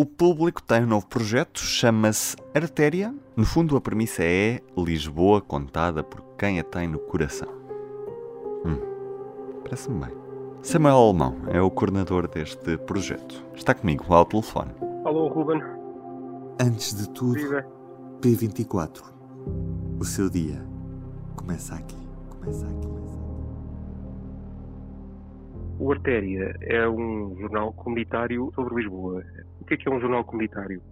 O público tem um novo projeto, chama-se Artéria. No fundo, a premissa é Lisboa contada por quem a tem no coração. Hum, parece-me bem. Samuel Alemão é o coordenador deste projeto. Está comigo ao telefone. Alô, Ruben. Antes de tudo, Viva. P24. O seu dia começa aqui. Começa aqui. O Artéria é um jornal comunitário sobre Lisboa. Que é que é um jornal comunitário?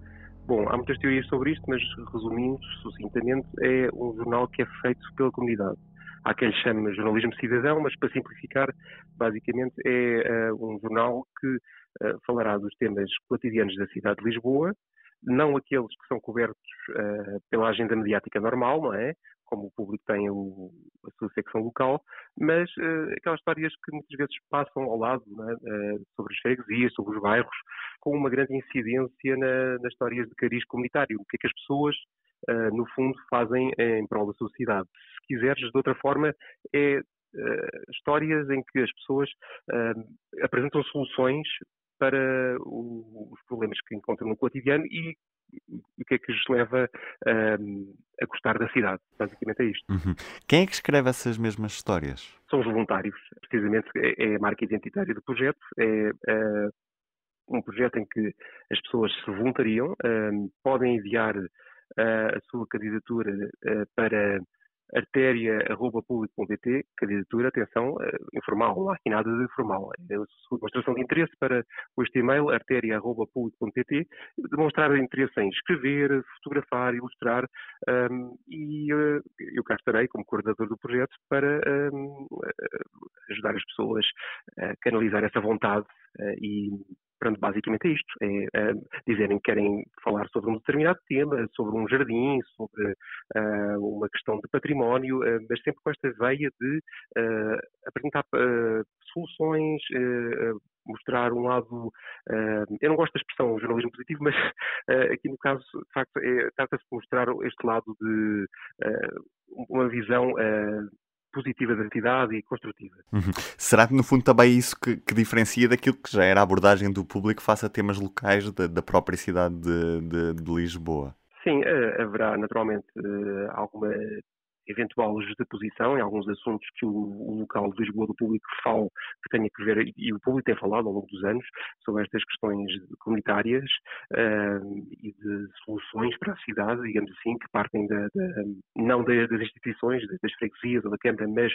Bom, há muitas teorias sobre isto, mas resumindo sucintamente, é um jornal que é feito pela comunidade. Há quem lhe chame jornalismo cidadão, mas para simplificar, basicamente é eh, um jornal que eh, falará dos temas cotidianos da cidade de Lisboa, não aqueles que são cobertos eh, pela agenda mediática normal, não é? Como o público tem o- a sua secção local, mas eh, aquelas histórias que muitas vezes passam ao lado, é? Eh, sobre as freguesias, sobre os bairros, com uma grande incidência na- nas histórias de cariz comunitário. O que é que as pessoas, no fundo, fazem em prol da sociedade. Se quiseres, de outra forma, é histórias em que as pessoas apresentam soluções para o- os problemas que encontram no cotidiano e o que é que os leva eh, a gostar da cidade. Basicamente é isto. Uhum. Quem é que escreve essas mesmas histórias? São os voluntários, precisamente é é a marca identitária do projeto. É eh, um projeto em que as pessoas se voluntariam, eh, podem enviar eh, a sua candidatura eh, para artéria.público.pt, candidatura, atenção, eh, informal, não há aqui nada de informal. É demonstração de interesse para este e-mail, artéria.público.pt, demonstrar interesse em escrever, fotografar, ilustrar, um, e eh, eu cá estarei como coordenador do projeto para um, eh, ajudar as pessoas a canalizar essa vontade eh, e pronto, basicamente é isto, é eh, dizerem que querem falar sobre um determinado tema, sobre um jardim, sobre eh, uma questão de património, eh, mas sempre com esta veia de eh, apresentar soluções, mostrar um lado, eu não gosto da expressão jornalismo positivo, mas aqui no caso, de facto, é- trata-se de mostrar este lado de uma visão positiva da cidade e construtiva. Uhum. Será que no fundo também é isso que, que diferencia daquilo que já era a abordagem do público face a temas locais da, da própria cidade de, de- de Lisboa? Sim, eh, haverá naturalmente eh, alguma eventual justaposição em alguns assuntos que o, o local de Lisboa do público fala que tenha que ver, e, o público tem falado ao longo dos anos sobre estas questões comunitárias eh, e de soluções para a cidade, digamos assim, que partem da, da- não da- das instituições, das, freguesias ou da Câmara, mas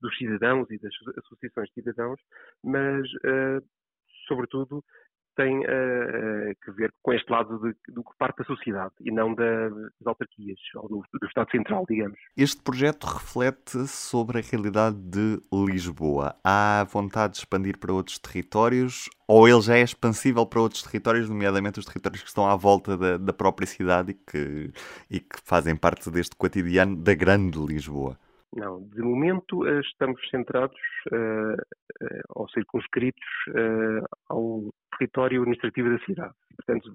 dos cidadãos e das associações de cidadãos, mas, eh, sobretudo, tem eh, que ver com este lado de- do que parte da sociedade e não da- das autarquias ou do, do Estado Central, digamos. Este projeto reflete sobre a realidade de Lisboa. Há vontade de expandir para outros territórios ou ele já é expansível para outros territórios, nomeadamente os territórios que estão à volta da, da própria cidade e que, e que fazem parte deste cotidiano da grande Lisboa? Não, de momento eh, estamos centrados eh, ou circunscritos eh, ao território administrativo da cidade. Portanto,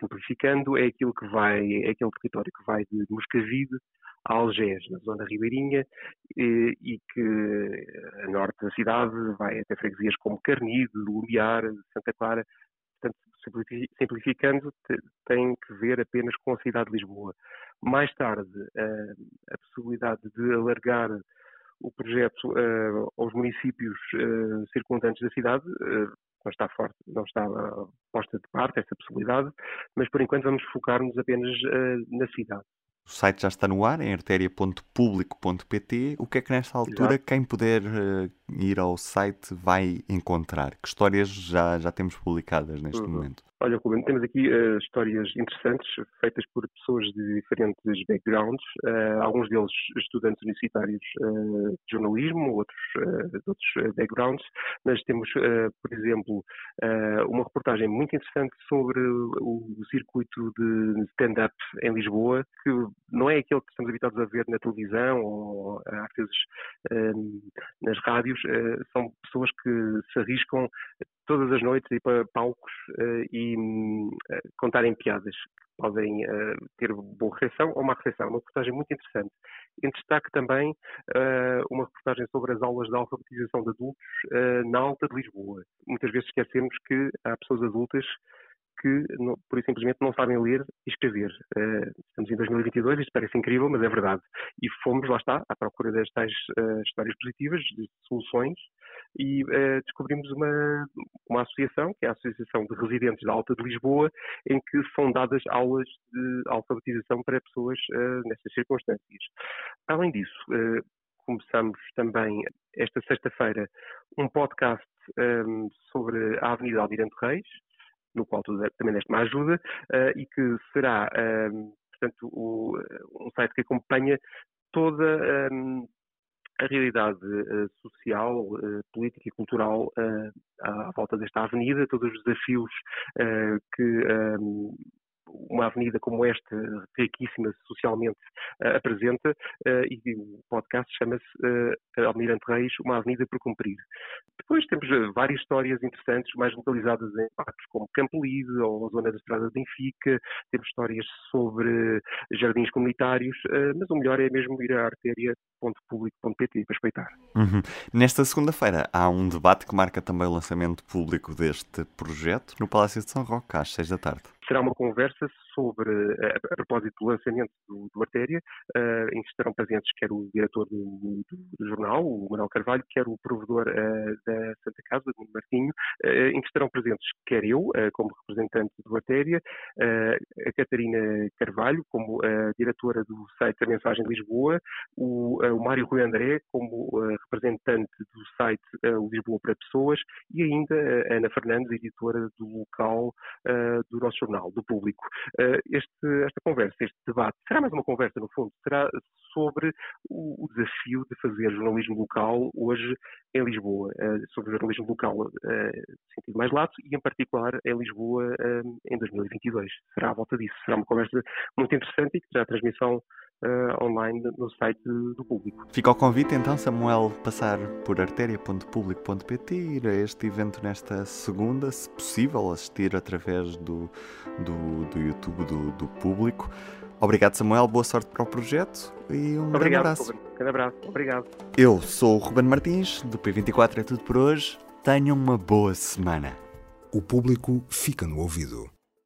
simplificando, é aquilo que vai, é aquele território que vai de Moscavide a Algés, na zona ribeirinha, e, e que a norte da cidade vai até freguesias como Carnide, Lumiar, Santa Clara. Portanto, simplificando, te- tem que ver apenas com a cidade de Lisboa. Mais tarde, a possibilidade de alargar o projeto aos municípios circundantes da cidade não está forte, não está posta de parte essa possibilidade, mas por enquanto vamos focar-nos apenas na cidade. O site já está no ar, em artéria.público.pt. O que é que nesta altura Exato. quem puder eh, ir ao site vai encontrar? Que histórias já, já temos publicadas neste Uhum. momento? Olha, Ruben, temos aqui eh, histórias interessantes feitas por pessoas de diferentes backgrounds, eh, alguns deles estudantes universitários eh, de jornalismo, outros de outros backgrounds, mas temos, por exemplo, uma reportagem muito interessante sobre o circuito de stand-up em Lisboa, que não é aquele que estamos habituados a ver na televisão ou eh, às vezes eh, nas rádios, eh, são pessoas que se arriscam todas as noites ir para palcos e contarem piadas que podem ter boa recepção ou má recepção. Uma reportagem muito interessante. Em destaque também uma reportagem sobre as aulas de alfabetização de adultos na Alta de Lisboa. Muitas vezes esquecemos que há pessoas adultas que, não, por isso simplesmente, não sabem ler e escrever. Eh, estamos em 2022, isto parece incrível, mas é verdade. E fomos, lá está, à procura das tais eh, histórias positivas, de soluções, e eh, descobrimos uma, uma associação, que é a Associação de Residentes da Alta de Lisboa, em que são dadas aulas de alfabetização para pessoas nestas circunstâncias. Além disso, começamos também esta sexta-feira um podcast eh, sobre a Avenida Almirante Reis, no qual tu também deste uma ajuda, eh, e que será, eh, portanto, o- um site que acompanha toda eh, a realidade eh, social, eh, política e cultural eh, à volta desta avenida, todos os desafios que eh, uma avenida como esta, riquíssima socialmente, eh, apresenta, eh, e o podcast chama-se eh, Almirante Reis, uma avenida por cumprir. Depois temos várias histórias interessantes, mais localizadas em parques como Campo Lide ou a zona da Estrada de Benfica, temos histórias sobre jardins comunitários, mas o melhor é mesmo ir a artéria.público.pt para espreitar. Uhum. Nesta segunda-feira há um debate que marca também o lançamento público deste projeto no Palácio de São Roque, às seis da tarde. será uma conversa sobre, eh, a, propósito do lançamento do, do Artéria, eh, em que estarão presentes quer o diretor do, do- do jornal, o Manuel Carvalho, quer o provedor eh, da Santa Casa, o Martinho, em que estarão presentes quer eu, como representante do Artéria, a Catarina Carvalho, como diretora do site A Mensagem Lisboa, o, o Mário Rui André, como representante do site Lisboa para Pessoas, e ainda a Ana Fernandes, editora do local do nosso jornal, do público. Eh, este- esta conversa, este debate, será mais uma conversa, no fundo, será sobre o, o desafio de fazer jornalismo local hoje em Lisboa, eh, sobre jornalismo local eh, no sentido mais lato e, em particular, em Lisboa eh, em 2022. Será à volta disso. Será uma conversa muito interessante e que terá transmissão eh, online no site do público. Fica o convite então, Samuel, passar por artéria.público.pt e ir a este evento nesta segunda, se possível, assistir através do, do, do YouTube do, do público. Obrigado, Samuel, boa sorte para o projeto e um grande Obrigado, abraço. Ruben. Um grande abraço. Obrigado. Eu sou o Ruben Martins, do P24 é tudo por hoje. Tenham uma boa semana. O público fica no ouvido.